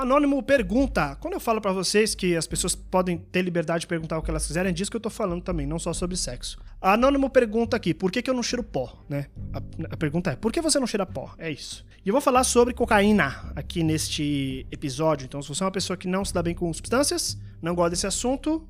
Anônimo pergunta. Quando eu falo pra vocês que as pessoas podem ter liberdade de perguntar o que elas quiserem, é disso que eu tô falando também, não só sobre sexo. Anônimo pergunta aqui, por que, que eu não cheiro pó, né? A, a pergunta é, por que você não cheira pó? É isso. E eu vou falar sobre cocaína aqui neste episódio. Então, se você é uma pessoa que não se dá bem com substâncias, não gosta desse assunto,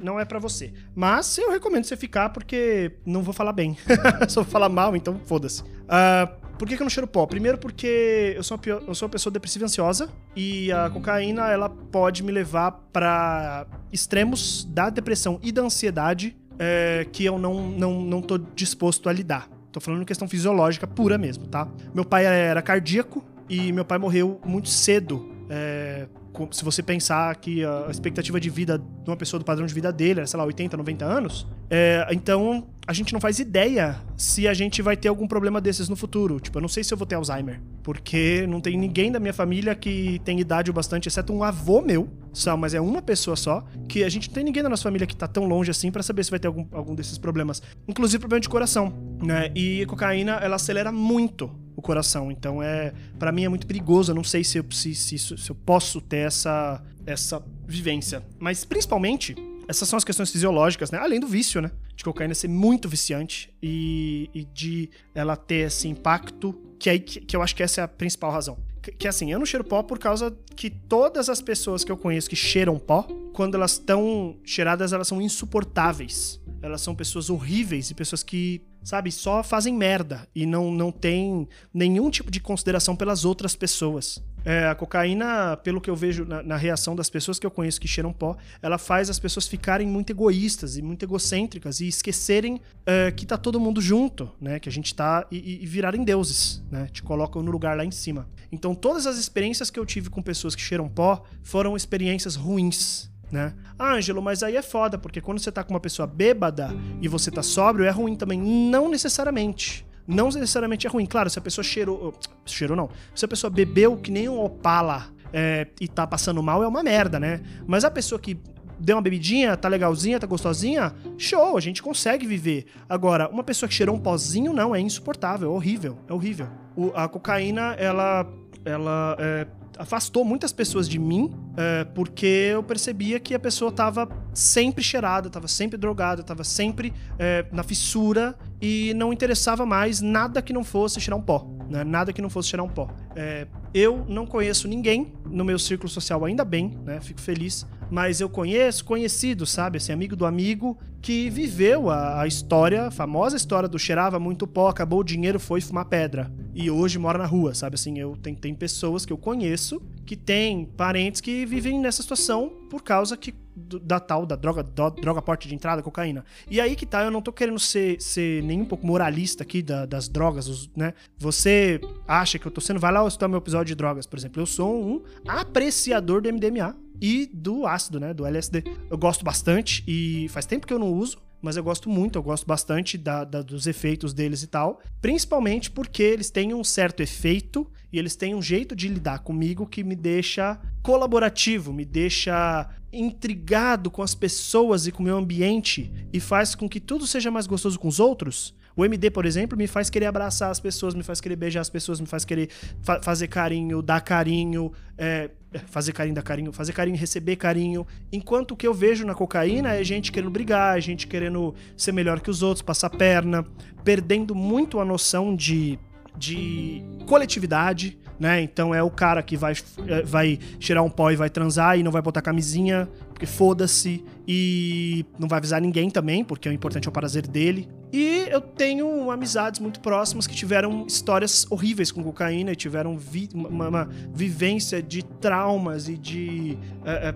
não é pra você. Mas eu recomendo você ficar porque não vou falar bem. Só vou falar mal, então foda-se. Ah, por que, que eu não cheiro pó? Primeiro porque eu sou, uma, eu sou uma pessoa depressiva e ansiosa e a cocaína ela pode me levar pra extremos da depressão e da ansiedade é, que eu não, não, não tô disposto a lidar. Tô falando questão fisiológica pura mesmo, tá? Meu pai era cardíaco e meu pai morreu muito cedo. é, se você pensar que a expectativa de vida de uma pessoa do padrão de vida dele era, sei lá, 80, 90 anos, é, então a gente não faz ideia se a gente vai ter algum problema desses no futuro. Tipo, eu não sei se eu vou ter Alzheimer, porque não tem ninguém da minha família que tem idade o bastante, exceto um avô meu, só, mas é uma pessoa só, que a gente não tem ninguém da nossa família que tá tão longe assim pra saber se vai ter algum, algum desses problemas. Inclusive problema de coração, né? E cocaína, ela acelera muito o coração. Então é, para mim é muito perigoso. Eu não sei se eu, se, se, se eu posso ter essa, essa vivência. Mas principalmente, essas são as questões fisiológicas, né? Além do vício, né? De cocaína ser muito viciante e, e de ela ter esse impacto, que, aí, que, que eu acho que essa é a principal razão. Que, assim, eu não cheiro pó por causa que todas as pessoas que eu conheço que cheiram pó, quando elas estão cheiradas, elas são insuportáveis. Elas são pessoas horríveis e pessoas que, sabe, só fazem merda e não, não tem nenhum tipo de consideração pelas outras pessoas. É, a cocaína, pelo que eu vejo na, na reação das pessoas que eu conheço que cheiram pó, ela faz as pessoas ficarem muito egoístas e muito egocêntricas e esquecerem é, que tá todo mundo junto, né? Que a gente tá e, e- virarem deuses, né? Te colocam no lugar lá em cima. Então, todas as experiências que eu tive com pessoas que cheiram pó foram experiências ruins, né? Ah, Ângelo, mas aí é foda, porque quando você tá com uma pessoa bêbada e você tá sóbrio, é ruim também. Não necessariamente. Não necessariamente é ruim. Claro, se a pessoa cheirou. Cheirou não. Se a pessoa bebeu que nem um opala é, e tá passando mal, é uma merda, né? Mas a pessoa que deu uma bebidinha, tá legalzinha, tá gostosinha, show, a gente consegue viver. Agora, uma pessoa que cheirou um pozinho, não, é insuportável, é horrível, é horrível. O- a cocaína, ela. ela é, afastou muitas pessoas de mim é, porque eu percebia que a pessoa tava sempre cheirada, tava sempre drogada, tava sempre é, na fissura e não interessava mais nada que não fosse cheirar um pó, né? Nada que não fosse cheirar um pó. É, eu não conheço ninguém no meu círculo social, ainda bem, né? Fico feliz. Mas eu conheço conhecido, sabe? Assim, amigo do amigo que viveu a, a história, a famosa história do cheirava muito pó, acabou o dinheiro, foi fumar pedra. E hoje mora na rua, sabe? Assim, eu tem, tem pessoas que eu conheço que têm parentes que vivem nessa situação por causa que da tal da droga, do- droga porte de entrada, cocaína. E aí que tá, eu não tô querendo ser, ser nem um pouco moralista aqui da- das drogas, os- né? Você acha que eu tô sendo. Vai lá escutar meu episódio de drogas, por exemplo. Eu sou um apreciador do MDMA e do ácido, né? Do LSD. Eu gosto bastante e faz tempo que eu não uso. Mas eu gosto muito, eu gosto bastante da- da- dos efeitos deles e tal. Principalmente porque eles têm um certo efeito e eles têm um jeito de lidar comigo que me deixa colaborativo, me deixa intrigado com as pessoas e com o meu ambiente e faz com que tudo seja mais gostoso com os outros. O MD, por exemplo, me faz querer abraçar as pessoas, me faz querer beijar as pessoas, me faz querer fa- fazer carinho, dar carinho, é, fazer carinho, dar carinho, fazer carinho, receber carinho. Enquanto o que eu vejo na cocaína é gente querendo brigar, gente querendo ser melhor que os outros, passar perna, perdendo muito a noção de, de coletividade, né? Então é o cara que vai, é, vai cheirar um pó e vai transar e não vai botar camisinha, porque foda-se, e não vai avisar ninguém também, porque o importante é o prazer dele. E eu tenho amizades muito próximas que tiveram histórias horríveis com cocaína e tiveram vi- uma, uma vivência de traumas e de. é, é,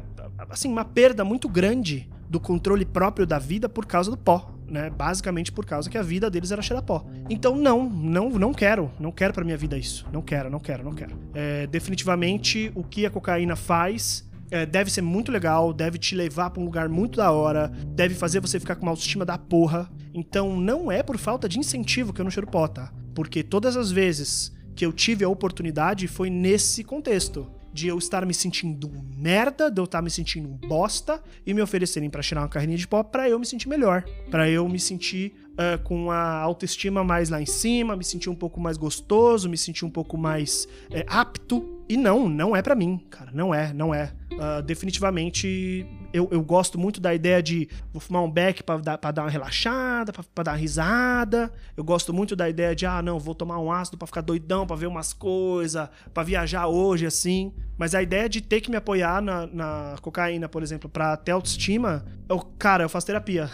assim, uma perda muito grande do controle próprio da vida por causa do pó. Né? Basicamente por causa que a vida deles era cheirar pó. Então, não, não, não quero. Não quero pra minha vida isso. Não quero, não quero, não quero. É, definitivamente, o que a cocaína faz é, deve ser muito legal, deve te levar pra um lugar muito da hora, deve fazer você ficar com uma autoestima da porra. Então não é por falta de incentivo que eu não cheiro pó, tá? Porque todas as vezes que eu tive a oportunidade foi nesse contexto. de eu estar me sentindo merda, de eu estar me sentindo bosta e me oferecerem para tirar uma carrinha de pó para eu me sentir melhor, para eu me sentir uh, com a autoestima mais lá em cima, me sentir um pouco mais gostoso, me sentir um pouco mais é, apto. E não, não é para mim, cara, não é, não é. Uh, definitivamente eu, eu gosto muito da ideia de vou fumar um beck pra dar, pra dar uma relaxada, pra dar uma risada. Eu gosto muito da ideia de, ah, não, vou tomar um ácido pra ficar doidão, pra ver umas coisas, pra viajar hoje, assim. Mas a ideia de ter que me apoiar na, na cocaína, por exemplo, pra ter autoestima, eu, cara, eu faço terapia.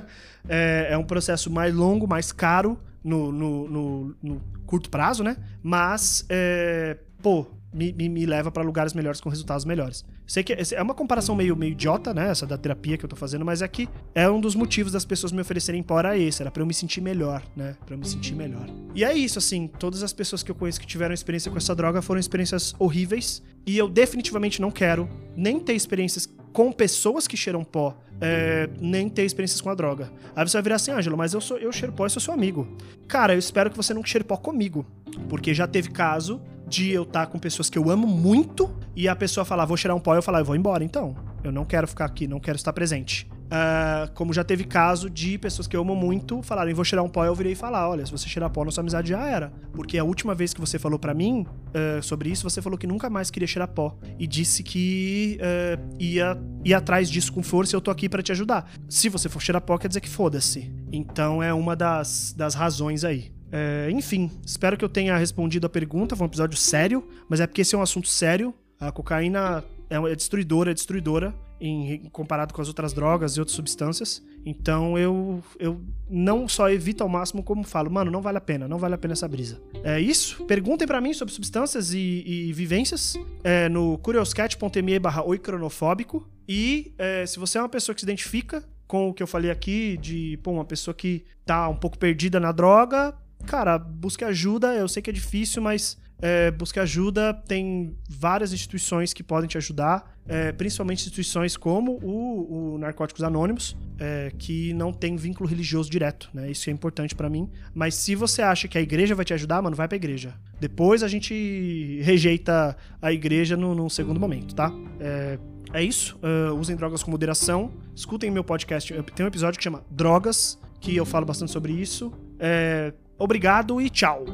é, é um processo mais longo, mais caro no, no, no, no curto prazo, né? Mas, é, pô, me, me, me leva para lugares melhores com resultados melhores. Sei que é uma comparação meio, meio idiota, né? Essa da terapia que eu tô fazendo, mas é que é um dos motivos das pessoas me oferecerem pó era esse, era pra eu me sentir melhor, né? Pra eu me sentir melhor. E é isso, assim, todas as pessoas que eu conheço que tiveram experiência com essa droga foram experiências horríveis. E eu definitivamente não quero nem ter experiências com pessoas que cheiram pó, é, nem ter experiências com a droga. Aí você vai virar assim, Ângelo, mas eu, sou, eu cheiro pó e sou seu amigo. Cara, eu espero que você não cheire pó comigo. Porque já teve caso de eu estar tá com pessoas que eu amo muito e a pessoa falar, vou cheirar um pó, eu falar, eu vou embora então. Eu não quero ficar aqui, não quero estar presente. Uh, como já teve caso de pessoas que eu amo muito falarem, vou cheirar um pó, eu virei e falar, olha, se você cheirar pó, nossa amizade já era. Porque a última vez que você falou para mim uh, sobre isso, você falou que nunca mais queria cheirar pó. E disse que uh, ia, ia atrás disso com força e eu tô aqui para te ajudar. Se você for cheirar pó, quer dizer que foda-se. Então é uma das, das razões aí. É, enfim, espero que eu tenha respondido a pergunta. Foi um episódio sério, mas é porque esse é um assunto sério. A cocaína é, é destruidora, é destruidora em, comparado com as outras drogas e outras substâncias. Então eu, eu não só evito ao máximo, como falo, mano, não vale a pena, não vale a pena essa brisa. É isso. Perguntem para mim sobre substâncias e, e vivências é, no curioscat.me barra oicronofóbico. E é, se você é uma pessoa que se identifica com o que eu falei aqui, de pô, uma pessoa que tá um pouco perdida na droga, cara, busque ajuda. Eu sei que é difícil, mas é, busque ajuda. Tem várias instituições que podem te ajudar, é, principalmente instituições como o, o Narcóticos Anônimos, é, que não tem vínculo religioso direto, né? Isso é importante para mim. Mas se você acha que a igreja vai te ajudar, mano, vai pra igreja. Depois a gente rejeita a igreja no, segundo momento, tá? É, é isso. Uh, usem drogas com moderação. Escutem meu podcast. Tem um episódio que chama Drogas, que eu falo bastante sobre isso. É, Obrigado e tchau.